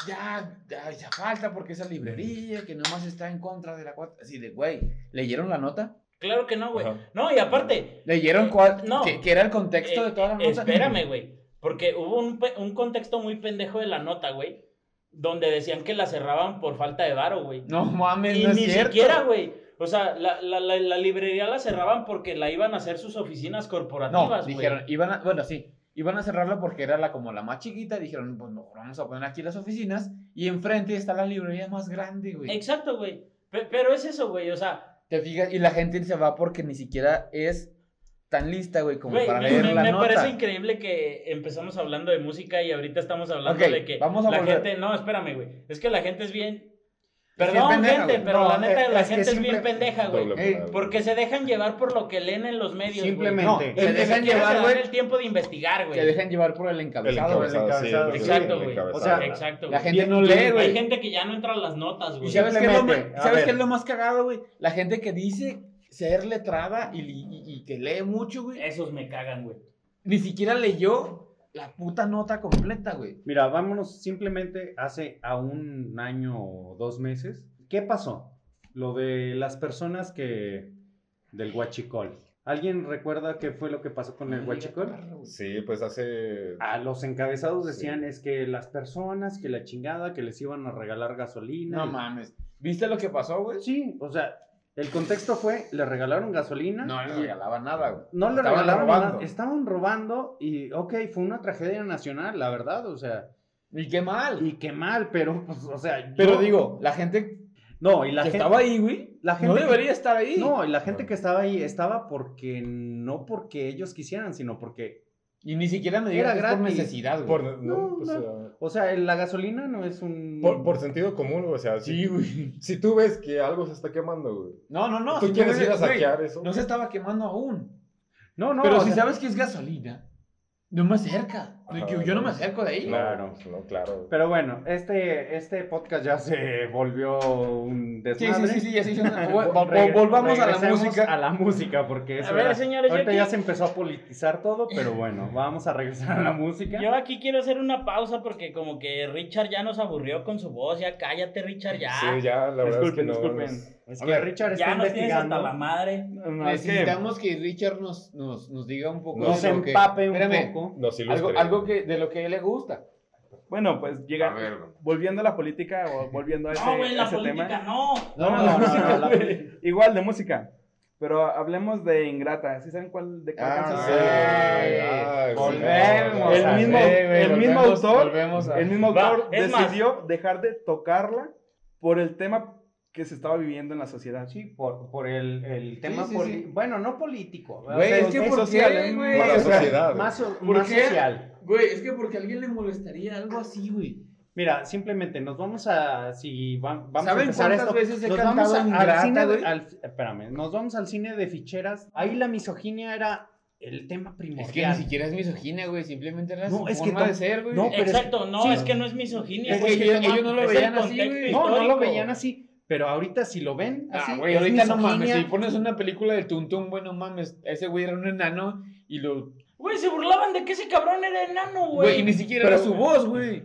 ya, ya hace falta porque esa librería que nomás está en contra de la cuarta. Así de, güey, ¿leyeron la nota? Claro que no, güey. Ajá. No, y aparte, ¿Leyeron cuál? no. ¿Qué, qué era el contexto de toda la Eh, nota? Espérame, güey. Porque hubo un, un contexto muy pendejo de la nota, güey. Donde decían que la cerraban por falta de varo, güey. No mames, y no es ni cierto. siquiera, güey. O sea, la, la, la, la librería la cerraban porque la iban a hacer sus oficinas No, corporativas, güey. dijeron, iban a, bueno, sí, iban a cerrarla porque era la como la más chiquita, dijeron, pues no, vamos a poner aquí las oficinas y enfrente está la librería más grande, güey. Exacto, güey. Pe- Pero es eso, güey. O sea, Te fijas, y la gente se va porque ni siquiera es tan lista, güey, como güey, para me, leer me- la me nota. parece increíble que empezamos hablando de música y ahorita estamos hablando de que vamos a la volver. gente. No, espérame, güey. Es que la gente es bien. Perdón, pendeja, gente, pero No, la neta, la es que gente es bien pendeja, güey. Ey. Porque se dejan llevar por lo que leen en los medios. güey. Simplemente. No, Se se dejan llevar, se güey, el tiempo de investigar, güey. te dejan llevar por el El encabezado, güey. encabezado, sí, encabezado. el Exacto, el güey. O sea, Exacto, La gente no lee, Hay güey. gente que ya no entra a las notas, güey. ¿Y sabes qué es lo, ¿sabes qué es lo más cagado, güey? La gente que dice ser letrada y, y- y que lee mucho, güey, Esos me cagan, güey. ni siquiera leyó la puta nota completa, güey. Mira, vámonos simplemente hace a un año o dos meses. ¿Qué pasó? Lo de las personas que... del huachicol. ¿Alguien recuerda qué fue lo que pasó con el huachicol? Sí, pues hace. Ah, los encabezados Sí. decían es que las personas, que la chingada, que les iban a regalar gasolina. No y- mames. ¿Viste lo que pasó, güey? Sí, o sea, el contexto fue, le regalaron gasolina. No le y- regalaba nada, güey. No le Estaban regalaron robando. nada, estaban robando y, ok, fue una tragedia nacional, la verdad, o sea, Y qué mal. y qué mal, pero, pues, o sea, Pero yo- digo, la gente no, y la que gente, estaba ahí, güey, la no gente que- debería estar ahí. no, y la gente que estaba ahí estaba porque, no porque ellos quisieran, sino porque, Y ni siquiera me digas por necesidad, güey. Por, no, No, pues, no. o sea, la gasolina no es un... por, por sentido común, o sea, si, Sí, güey. si tú ves que algo se está quemando, güey. No, no, no. ¿Tú quieres ir a saquear eso? No se estaba quemando aún. No, no, Pero si sea, sabes que es gasolina, no me acerca. Yo no me acerco de ahí. Claro. No, no, claro. Pero bueno, este, este podcast ya se volvió un Sí, desmadre. sí, sí, sí, ya se hizo una- Vol- vol- Regre- volvamos a la música. A la música, porque eso A ver, era- señores, ahorita aquí- ya se empezó a politizar todo, pero bueno, vamos a regresar a la música. Yo aquí quiero hacer una pausa porque como que Richard ya nos aburrió con su voz. Ya cállate, Richard, ya. Sí, ya, la verdad es que disculpen, no. disculpen. es- que ver, Richard está ya nos tienes hasta investigando. la madre. Necesitamos que Richard nos, nos, nos diga un poco Nos de lo que- empape un Espérame, poco. Nos Algo. Algo que, de lo que a él le gusta. Bueno, pues llega. A ver. Volviendo a la política o volviendo a ese, No, güey, a la ese política tema. no. No, No, no, no, música, no. Igual de música. Pero hablemos de Ingrata. ¿Sí saben cuál de cuál Ah, canción? sí. Ay, volvemos El mismo, el mismo volvemos- autor, volvemos a- el mismo Va, autor más. decidió dejar de tocarla por el tema que se estaba viviendo en la sociedad. Sí, por, por el, el tema sí. Bueno, no político. o Güey, sea, es que por social, qué, es güey. para la sociedad. más, ¿Por más qué? social. Güey, es que porque a alguien le molestaría algo así, güey. Mira, simplemente nos vamos a. Si va- vamos a ¿Saben empezar cuántas esto. veces he nos vamos a- al cine de- güey? al- espérame, nos vamos al cine de ficheras. Ahí la misoginia era el tema Es que primordial. ni siquiera es misoginia, güey. Simplemente era No, su es que forma to- de ser, güey. no, pero es- Exacto, no, sí. es que no es misoginia. Es güey, que es ellos- no lo veían así, güey. No, no lo veían así. Pero ahorita si lo ven así. Ah, güey, es ahorita no mames. Si pones una película de Tuntún, bueno, mames. Ese güey era un enano y lo. Güey, se burlaban de que ese cabrón era enano, Güey, y güey. ni siquiera Pero- era su voz, güey.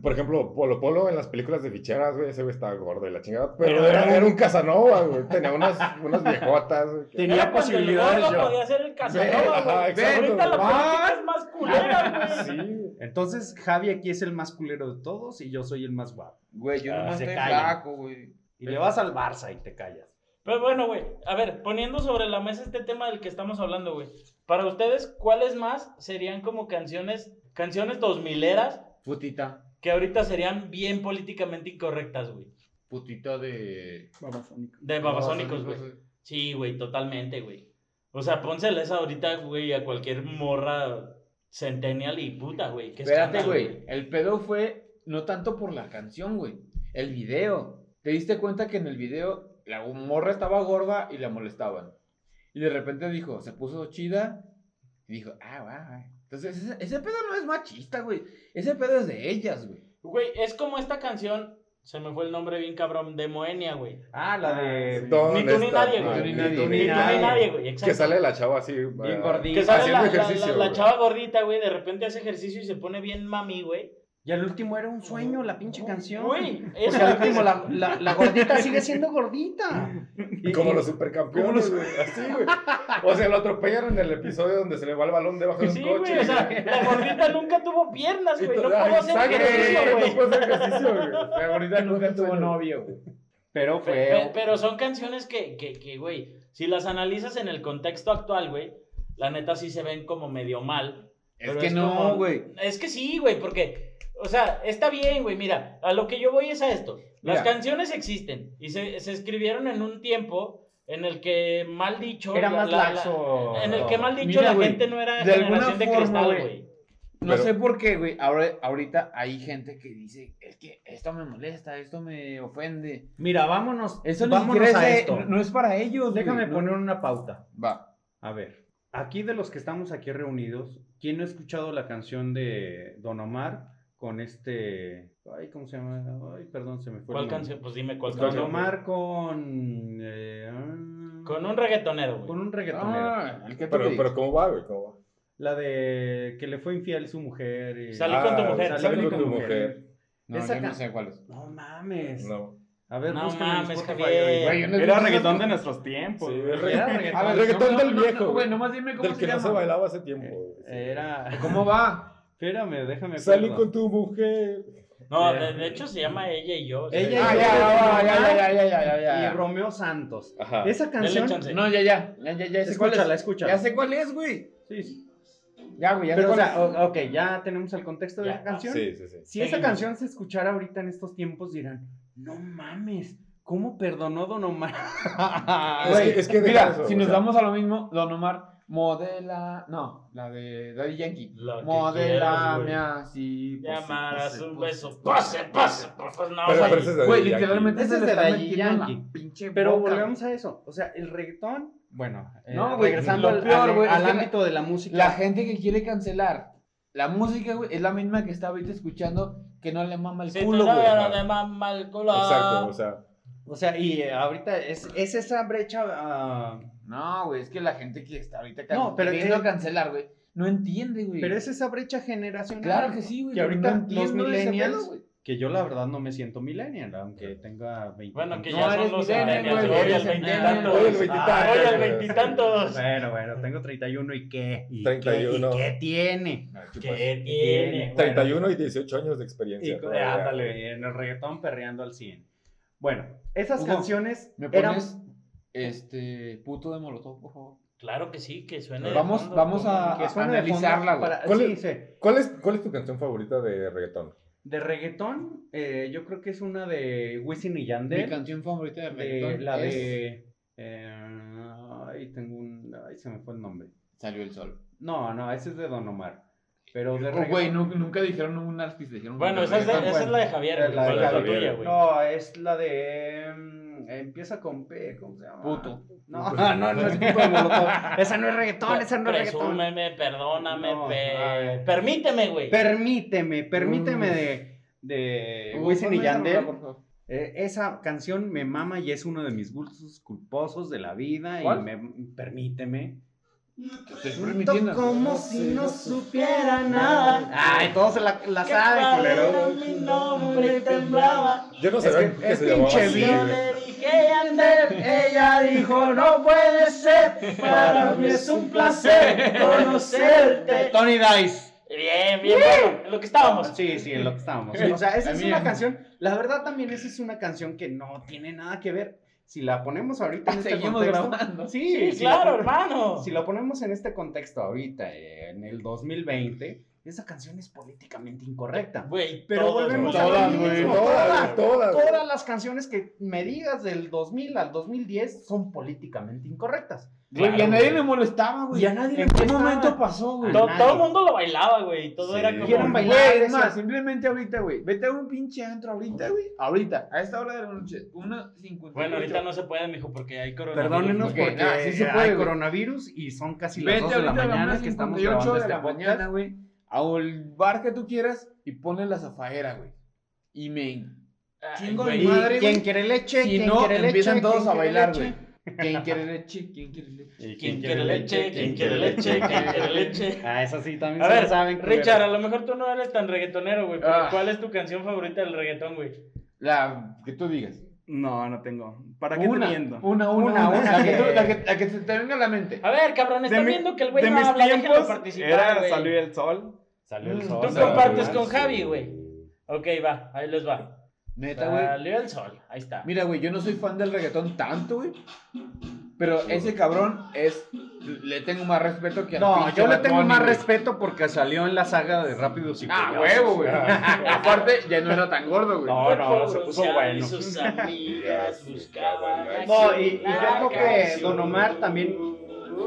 Por ejemplo, Polo Polo en las películas de ficheras, güey, ese güey estaba gordo y la chingada. Pero, Pero era, era un Casanova, güey. Tenía unas, unas viejotas, güey. Tenía Era el posibilidades yo. podía ser el Casanova, Ajá, güey. exacto, Ahorita la política es más culera, güey. Sí. Entonces, Javi aquí es el más culero de todos y yo soy el más guapo. Güey, yo Ah, nomás se estoy flaco, güey. Y le vas al Barça y te callas. Pero bueno, güey, a ver, poniendo sobre la mesa este tema del que estamos hablando, güey. Para ustedes, ¿cuáles más serían como canciones, canciones dos mileras Putita. que ahorita serían bien políticamente incorrectas, güey? Putita de. Babasónico. De babasónicos, güey. Sí, güey, totalmente, güey. O sea, pónseles ahorita, güey, a cualquier morra centennial y puta, güey. qué Espérate, güey. El pedo fue no tanto por la canción, güey. El video. ¿Te diste cuenta que en el video la morra estaba gorda y la molestaban? Y de repente dijo, se puso chida y dijo, ah, va, va. Entonces, ese, ese pedo no es machista, güey. Ese pedo es de ellas, güey. Güey, es como esta canción, se me fue el nombre bien cabrón, de Moenia, güey. Ah, la de. ¿Dónde Ni tú ni nadie, Ah, güey. Ni Ni tú tú Ni ni tú nadie. ni nadie, güey, exacto. Que sale la chava así. Bien ah, gordita. Que sale la, la- ejercicio. la- la chava gordita, güey, de repente hace ejercicio y se pone bien mami, güey. Y al último era un sueño, la pinche canción. Güey, O eso sea, al último la, la, la gordita sigue siendo gordita. Y- Como los supercampeones, güey. Así, güey. O sea, lo atropellan en el episodio donde se le va el balón debajo de un Sí, coche. güey, o sea, la gordita nunca tuvo piernas, güey, no pudo hacer ejercicio, güey. No hacer ejercicio, güey. La gordita nunca tuvo novio, güey. Pero Pe- fue. pe- Pero son canciones que, que, que, güey, si las analizas en el contexto actual, güey, la neta sí se ven como medio mal. Es que no, como- güey. Es que sí, güey, porque, o sea, está bien, güey, mira, a lo que yo voy es a esto. Las Mira. canciones existen y se, se escribieron en un tiempo en el que, mal dicho, Era la- más la- la- laxo. en el que, mal dicho, Mira, la güey, gente no era de alguna generación de forma, cristal, güey. güey. No Pero- sé por qué, güey. Ahora, ahorita hay gente que dice, es que esto me molesta, esto me ofende. Mira, vámonos. Eso ni vámonos siquiera a es de- esto. no, no es para ellos. Déjame güey, no- poner una pauta. Va. A ver, aquí de los que estamos aquí reunidos, ¿quién no ha escuchado la canción de Don Omar con este... Ay, ¿cómo se llama? Ay, perdón, se me fue. ¿Cuál canción? Pues dime cuál canción. Omar con... eh, ah, Con un reggaetonero, güey. Con un reggaetonero. Ah, el que tú Pero, pero ¿cómo va, güey? ¿Cómo va? La de que le fue infiel su mujer. y- Salí con tu mujer, Salí con tu mujer. No, Esa yo no can- sé cuál es. No mames. No. A ver, No mames, Javier. no Era reggaetón de nuestros tiempos. Sí, güey. el reggaetón. Era A reggaetón. ver, reggaetón no, del no, viejo. no, güey. Güey, nomás dime cómo Del se que no se bailaba hace tiempo. Sí. Era... ¿Cómo va? Espérame, déjame. Salí con tu mujer. No, de, hecho se llama Ella y yo. Ella y yo. Ya, ya, ya, ya, ya, Y Romeo Santos. Ajá. Esa canción. No, ya, ya. ya, ya, ya sé escúchala, cuál es. escúchala. Ya sé cuál es, güey. Sí. Ya, güey, ya Pero, ok, ya tenemos el contexto de la canción. Sí, sí, sí. Si esa canción se escuchara ahorita en estos tiempos, dirán: No mames. ¿Cómo perdonó Don Omar? es, que, es que, mira, si nos sea. vamos a lo mismo, Don Omar modela. No, la de Daddy Yankee. Modelame así. pose, un pose, beso. pose, Pase, pase, pues no, Pero- güey. pero ese es de Güey, literalmente Ese se es le de Daddy Yankee. pinche Pero boca. volvemos a eso. O sea, el reggaetón, bueno, eh, No, güey, regresando al, peor, al- güey, al ámbito de la música. La gente que quiere cancelar la música, güey, es la misma que está ahorita escuchando que no le mama el Si culo, güey. la de mamá el culo. Exacto, o sea. O sea, y eh, ahorita es, es esa brecha... ah, No, güey, es que la gente que está ahorita No, no, pero queriendo cancelar, güey, no entiende, güey. pero es esa brecha generacional. Claro que sí, güey. Que ahorita no los millennials pedo, güey. Que yo la verdad no me siento millennial, aunque tenga 20. Bueno, que No, ya son eres los millennial, centennials, güey, Hoy al veintitantos. Hoy al veintitantos. Hoy al veintitantos. Bueno, bueno, tengo 31 y qué. ¿Y 31. ¿Qué, y qué tiene? ¿Qué tiene? 31 y 18 años de experiencia. Y, ándale, en el reggaetón perreando al 100. Bueno, esas Hugo, canciones ¿Me eran... este puto de Molotov, por favor? Claro que sí, que suene. de Vamos- fondo, vamos a- que suene de fondo analizarla, güey. para- ¿Cuál sí, es- sí. ¿Cuál es, ¿Cuál es tu canción favorita de reggaetón? De reggaetón, eh, yo creo que es una de Wisin y Mi Yandel. canción favorita de de, reggaetón la es de... eh, ay, tengo un... Ay, se me fue el nombre. Salió el sol. No, no, ese es de Don Omar. Pero de Oh, güey, nunca dijeron un artista, dijeron Bueno, esa es, de- reggaetón. esa es la de Javier. La de ¿Cuál es la Javier. tuya, güey? No, es la de... empieza con P, ¿cómo se llama? Puto. No, no, no, es puto de Molotov. Esa no es reggaetón, esa no es reggaetón. Presúmeme, perdóname, No, pe- permíteme, güey. Permíteme, permíteme Uf. de, de Uh, Wisin y Yandel. Eh, esa canción me mama y es uno de mis gustos culposos de la vida. ¿Cuál? Y me, permíteme. Te estoy permitiendo. Como si no supiera nada. Ay, todos se la, la saben, culero. Mi nombre temblaba. Yo no Es sabía que que, es se llamaba pinche así, ella dijo no puede ser. Para mí es un placer conocerte. Tony Dice. Bien, bien, bueno, en lo que estábamos. Sí, sí, en lo que estábamos. O sea, esa es una canción. La verdad, también esa es una canción que no tiene nada que ver. Si la ponemos ahorita en este Seguimos contexto. grabando. Sí, Sí, si la claro, hermano. Si lo ponemos en este contexto ahorita, eh, en el 2020, esa canción es políticamente incorrecta. Güey, Pero todos, volvemos güey. a lo Todas, mismo, todas, Todas, todas. Todas las canciones que me digas del 2000 al 2010 son políticamente incorrectas. Güey, y a nadie güey. le molestaba, güey. Y a nadie le ¿En qué molestaba. momento pasó, güey? Todo el mundo lo bailaba, güey. y Todo Sí. era como. Quieren bailar, es más, simplemente ahorita, güey. Vete a un pinche antro ahorita, güey. Ahorita, a esta hora de la noche. Una cincuenta. Bueno, ahorita no se puede, mijo, porque hay coronavirus. Perdónenos Ok, porque nah, sí se hay puede, güey. coronavirus y son casi las Vete 2 de la ahorita a la mañana que estamos 58 grabando de la mañana, güey. Al bar que tú quieras y ponle la zafaera, güey. Y me Ay, chingo mi ¿Y madre, quién güey. quiere leche? Si ¿Quién no, quiere leche? empiezan todos ¿Quién a quiere bailar, leche? güey. ¿Quién quiere leche? ¿Quién quiere leche? ¿Y ¿Quién quiere leche? ¿Quién quiere leche? ¿Quién quiere leche? Ah, eso sí, también A se ver, lo saben. Richard, a lo mejor tú no eres tan reggaetonero, güey. Ah. ¿cuál es tu canción favorita del reggaetón, güey? La que tú digas. No, no tengo. ¿Para qué Una, te miento? una, Una, una, una. una La que, la que, la que se te venga a la mente. A ver, cabrón, estás mi- viendo que el güey no habla, déjenlo tiempos participar, era. Salió el sol. Salió el Mm, sol. Tú compartes con Javi, güey. Ok, va, ahí les va. Neta, güey. Salió el sol, ahí está. Mira, güey, yo no soy fan del reggaetón tanto, güey. Pero ese cabrón es. Le tengo más respeto que al No, yo le tengo Bunny, más respeto porque salió en la saga de Rápidos y Ah, huevo, güey. Aparte, ya no era tan gordo, güey. No, no, se puso bueno. Y sus amigas buscaban a No, y, yo creo que. Don Omar también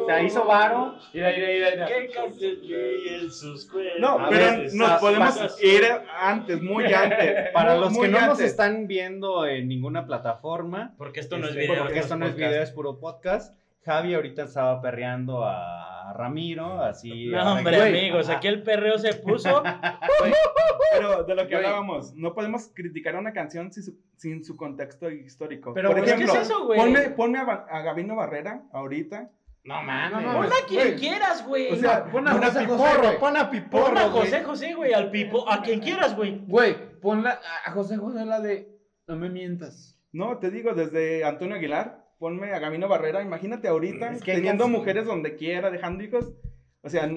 se hizo varo. Mira, mira, mira, mira. ¿Qué en sus cuernos? No, A pero ver, nos podemos pasas. ir antes, muy antes. Para muy, los que no nos antes. están viendo en ninguna plataforma, Porque esto no es este, video. porque esto no es podcast. video, es puro podcast. Javi ahorita estaba perreando a Ramiro, así. No, hombre, Güey, amigos, aquí el perreo se puso. Pero de lo que Güey. hablábamos, no podemos criticar a una canción sin su, sin su contexto histórico. Pero, Por ejemplo, ¿qué es eso, güey? ponme, ponme a, a Gabino Barrera ahorita. No mames. No, no, Pon a quien Güey. quieras, güey. O sea, pon a Pon a José José, Piporro, güey. pon a Pon a Piporro, güey. José José, güey, al pipo, a quien quieras, güey. Güey, ponla a José José la de No me mientas. No, te digo, desde Antonio Aguilar, ponme a Gabino Barrera. Imagínate ahorita, Es que hay teniendo mujeres donde quiera, dejando hijos. O sea,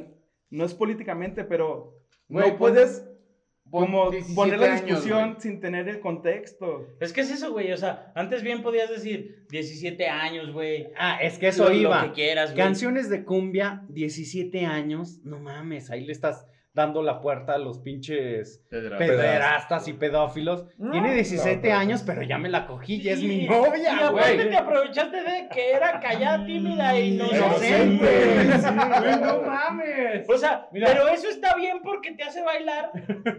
no es políticamente, pero Güey, no puedes pon como 17 poner la discusión sin tener el contexto. Es que es eso, güey. O sea, antes bien podías decir 17 años, güey. Ah, es que eso Lo- lo iba. que quieras, güey. Canciones de cumbia, 17 años, no mames, ahí le estás dando la puerta a los pinches pederastas y pedófilos. No, Tiene 17 no, pero- años, pero ya me la cogí, ya es mi novia, te aprovechaste de que era callada, tímida e inocente. Inocente. Sí, Güey, no mames. O sea, Mira. pero eso está bien porque te hace bailar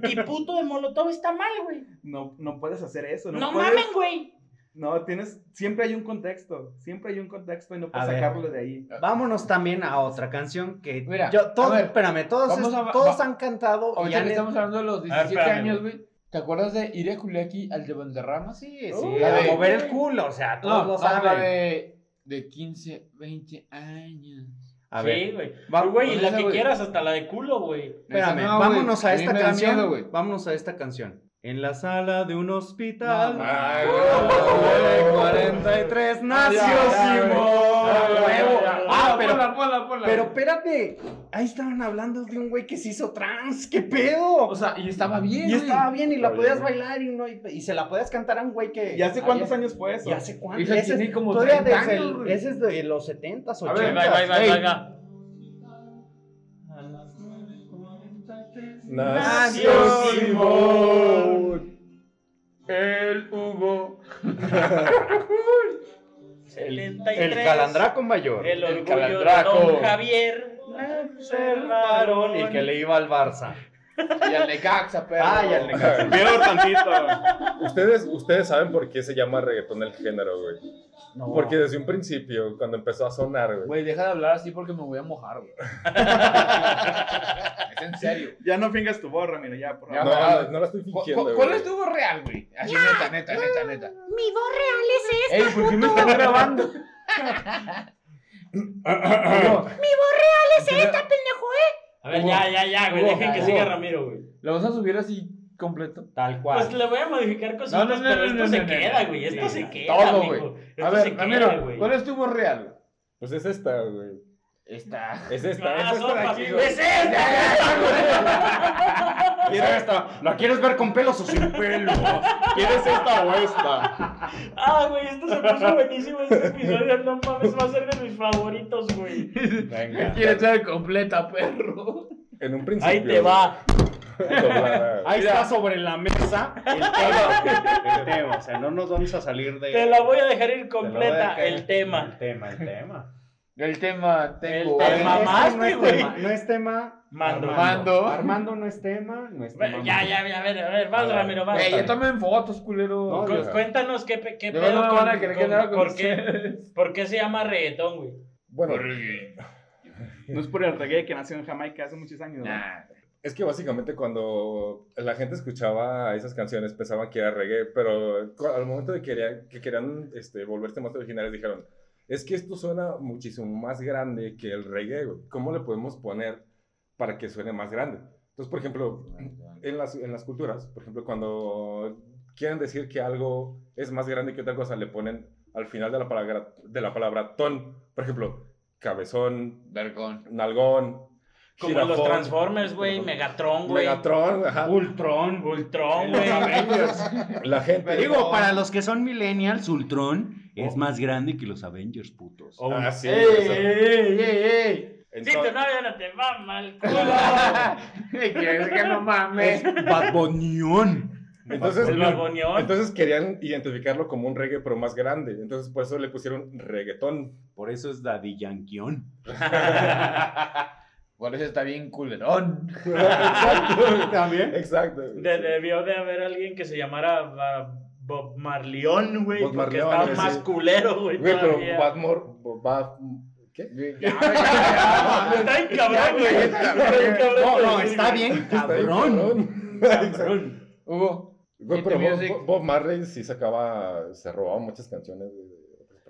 y puto de molotov está mal, güey. No, no puedes hacer eso. No, No, puedes- mamen, güey. No, tienes, siempre hay un contexto, siempre hay un contexto y no puedes A ver. sacarlo de ahí. Vámonos también a otra canción que Mira, yo, ver, espérame, todos, vamos es- a- todos va- han cantado y Ahorita han- que estamos hablando de los A ver, 17 espérame, años, güey. ¿Te acuerdas de ir a Juliaki al de Valderrama? Sí, sí, a de- mover el culo, o sea, todos lo no, saben. la de, de 15, 20 años. A sí, ver, güey. Güey, y la esa, que quieras, hasta la de culo, güey. espérame, no, vámonos a esta canción. miedo, vámonos a esta canción. En la sala de un hospital. No, de güey. 43 nació. Ah, pero, Ponla, ponla, ponla. pero espérate. Ahí estaban hablando de un güey que se hizo trans. ¿Qué pedo? O sea, y estaba bien, y güey. estaba bien y la podías bien. bailar y, no, y, y se la podías cantar a un güey que. ¿Y hace cuántos había- años fue eso? ¿Y hace cuánto? Y se Ese es tiene como todavía 30 desde el- años, güey. ese es de los 70s, 80s. A ver, Va, va, va, Nació Simón. El Hugo. 73. El calandraco mayor. El El de calandraco. don Javier. y que le iba al Barça. Y al Necaxa, perro. Ay, al Necaxa. Peor tantito. Ustedes, ustedes saben por qué se llama reggaetón el género, güey. No. Porque desde un principio, cuando empezó a sonar, güey. Güey, deja de hablar así porque me voy a mojar, güey. es en serio. Ya no fingas tu borra, mira, ya, por Ya, No, favor. no, no la estoy ¿Cu- fingiendo, cu- ¿Cuál güey. es tu voz real, güey? Así, neta, neta, neta, neta. Mi voz real es esta. Ey, ¿por qué me están grabando? Mi voz real es esta, pendejo, ¿eh? A ver, ya, ya, ya, güey. Dejen que siga Ramiro, güey. ¿Lo vas a subir así completo? Tal Pues cual. le voy a modificar cositas, No, no, no, pero no, esto no, se no, queda, no. güey. Esto se queda, Todo, güey. Esto A ver, se queda, Ramiro, güey. ¿cuál es tu voz real? güey? Pues es esta, güey. Esta. Es esta, Ah, es esta de sopa, aquí, güey. ¡Es esta! ¿Quieres esta? ¿La quieres ver con pelos o sin pelo? ¿Quieres esta o esta? Ah, güey, esto se puso buenísimo este episodio. No mames, va a ser de mis favoritos, güey. Venga. ¿Quieres ser completa, perro? En un principio. Ahí te va. Ahí está sobre la mesa el tema. El tema. O sea, no nos vamos a salir de. Te la voy a dejar ir completa, dejar- el tema. El tema, el tema. El tema tengo. El tema. mamaste, no es güey. tema, No es tema. Mando. Mando. Armando no es tema. No es tema. Ya, ya, ya, a ver, a ver, vas, A ver. Ramiro, vas. Ey, ya tomen fotos, culero. No, Cu- yo- Cuéntanos qué, qué pedo no van a con por, qué, por qué se llama reggaetón, güey. Bueno, No es por el reggae que nació en Jamaica hace muchos años. ¿no? Nah. es que básicamente cuando la gente escuchaba esas canciones pensaban que era reggae, pero al momento de que querían, que querían este, volverse más originales dijeron, es que esto suena muchísimo más grande que el reggae, güey. ¿Cómo le podemos poner para que suene más grande? Entonces, por ejemplo, en las, en las culturas, por ejemplo, cuando quieren decir que algo es más grande que otra cosa, le ponen al final de la palabra, de la palabra ton. Por ejemplo, cabezón, Vergón. nalgón, Como los Transformers, güey, Megatron, güey. Megatron, ajá. Ultron. Ultron, güey. La gente. Digo, para los que son millennials, Ultron es más grande que los Avengers, putos. Oh, Ah, sí, ¡Ey, eso. ey, ey, ey! Si tu novia no te va mal, culo. ey! ¿Quieres que no Es mames? Bad Bunnyón. Entonces, El entonces querían identificarlo como un reggae, pero más grande. Entonces, por eso le pusieron reggaetón. Por eso es Daddy Yankeon. Por eso está bien culerón. Exacto. También. Exacto. De- debió de haber alguien que se llamara ba- Bob Marleón, güey. Bob porque Marleón, estaba güey, más sí. culero, güey. Güey, pero todavía. Badmore. Bad, ¿Qué? Está bien cabrón, güey. Está bien cabrón, No, no, güey. está bien, Está cabrón. Exacto. Hugo. Güey, ¿Y pero Bob? Bob Marley sí sacaba, se robaba muchas canciones personas.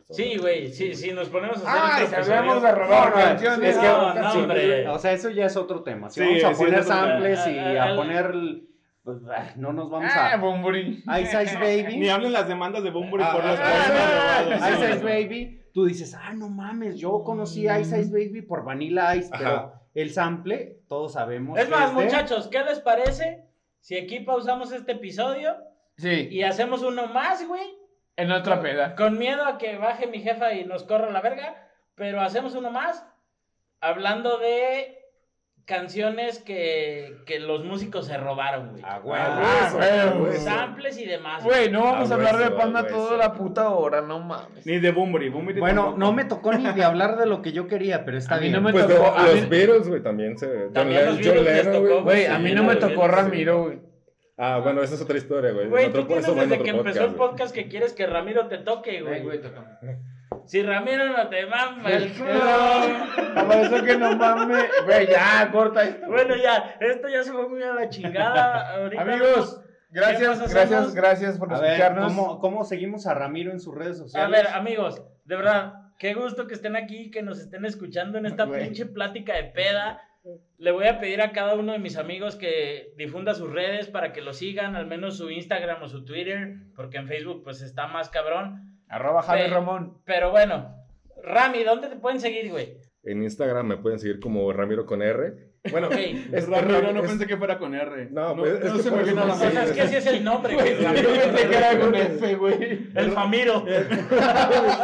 Sí, güey, sí, sí, nos ponemos a hacer Ay, otro si hablamos de robar No, no, canciones. es que- no, no, hombre. O sea, eso ya es otro tema. Si Sí, vamos a poner samples y Ah, a ah, poner. Pues, ah, no nos vamos Ah, a. Bumburi. Ice Ice Baby. Ni hablen las demandas de Bumburi Ah, por ah, ah, robados. Ice Ice Baby. Tú dices, ah, no mames, yo conocí a Ice Ice Baby por Vanilla Ice, pero Ajá. el sample, todos sabemos. Es más, de- muchachos, ¿qué les parece si aquí pausamos este episodio Sí, y hacemos uno más, güey? En otra peda. Con miedo a que baje mi jefa y nos corra la verga, pero hacemos uno más hablando de canciones que, que los músicos se robaron, güey. A Ah, güey. huevo. Samples y demás. güey. Güey, no vamos Ah, a hablar de panda toda la puta hora, no mames. Ni de Bumburi. Bumburi Bueno, tampoco. no me tocó ni de hablar de lo que yo quería, pero está A mí bien. no me Pues tocó. de- a mí- los Beatles, güey, también se. John, También los Beatles les Lennon, tocó, güey. Güey, Sí, a mí no me los tocó Ramiro, güey. Ah, bueno, esa es otra historia, güey. Güey, tú tienes desde que empezó el güey. podcast que quieres que Ramiro te toque, Ay, güey. güey, tócame. Si Ramiro no te mama el culo. Para eso que no mames. Güey, ya, corta esto. Bueno, ya, esto ya se fue muy a la chingada. Ahorita Amigos, ¿Qué gracias, gracias, gracias por A ver, escucharnos. ¿cómo, ¿cómo seguimos a Ramiro en sus redes A sociales? ver, amigos, de verdad, qué gusto que estén aquí, que nos estén escuchando en esta Güey. pinche plática de peda. Le voy a pedir a cada uno de mis amigos que difunda sus redes para que lo sigan, al menos su Instagram o su Twitter, porque en Facebook pues está más cabrón. Arroba Javi Ve- Ramón. Pero bueno, Rami, ¿dónde te pueden seguir, güey? En Instagram me pueden seguir como Ramiro con R. Bueno, es Ramiro, Ram- no es- pensé que fuera con R. No, pues, es no que se me vino a la no O sea, sé. mente. es que así es el nombre, güey. Yo pensé que era con F, güey. El Famiro.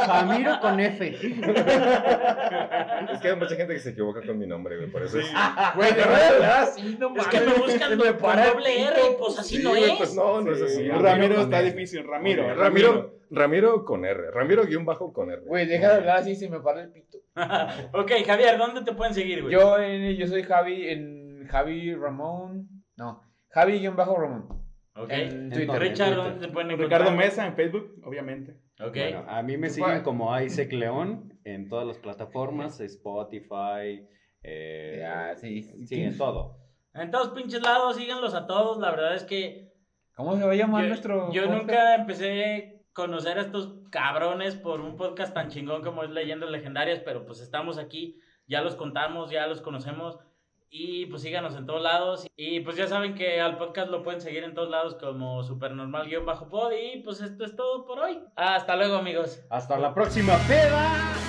Ramiro con F. Es que hay mucha gente que se equivoca con mi nombre, güey. Por eso es. Güey, de verdad, no Es que me buscan con doble R pues así Sí, no es. Pues no, no es así. Sí, Ramiro está difícil. Ramiro. Ramiro, Ramiro con R. Ramiro guion bajo con R. Güey, deja de hablar así, se me para el pito. ok, Javier, ¿dónde te pueden seguir, güey? Yo, en- yo soy Javi, en Javi Ramón. No, Javi-Ramón. Ok. En En Twitter. Richard, Twitter. ¿dónde te pueden encontrar? Ricardo Mesa en Facebook, obviamente. Ok. Bueno, a mí me ¿Tú siguen cuál? como Isaac León en todas las plataformas, Spotify, eh, Ya, sí, sí. sí, en todo. En todos pinches lados, síganlos a todos. La verdad es que ¿Cómo se va a llamar yo, nuestro yo podcast? nunca empecé conocer a estos cabrones por un podcast tan chingón como es Leyendas Legendarias, pero pues estamos aquí, ya los contamos, ya los conocemos. Y pues síganos en todos lados. Y pues ya saben que al podcast lo pueden seguir en todos lados como supernormal-pod. Y pues esto es todo por hoy. Hasta luego, amigos. Hasta la próxima peda.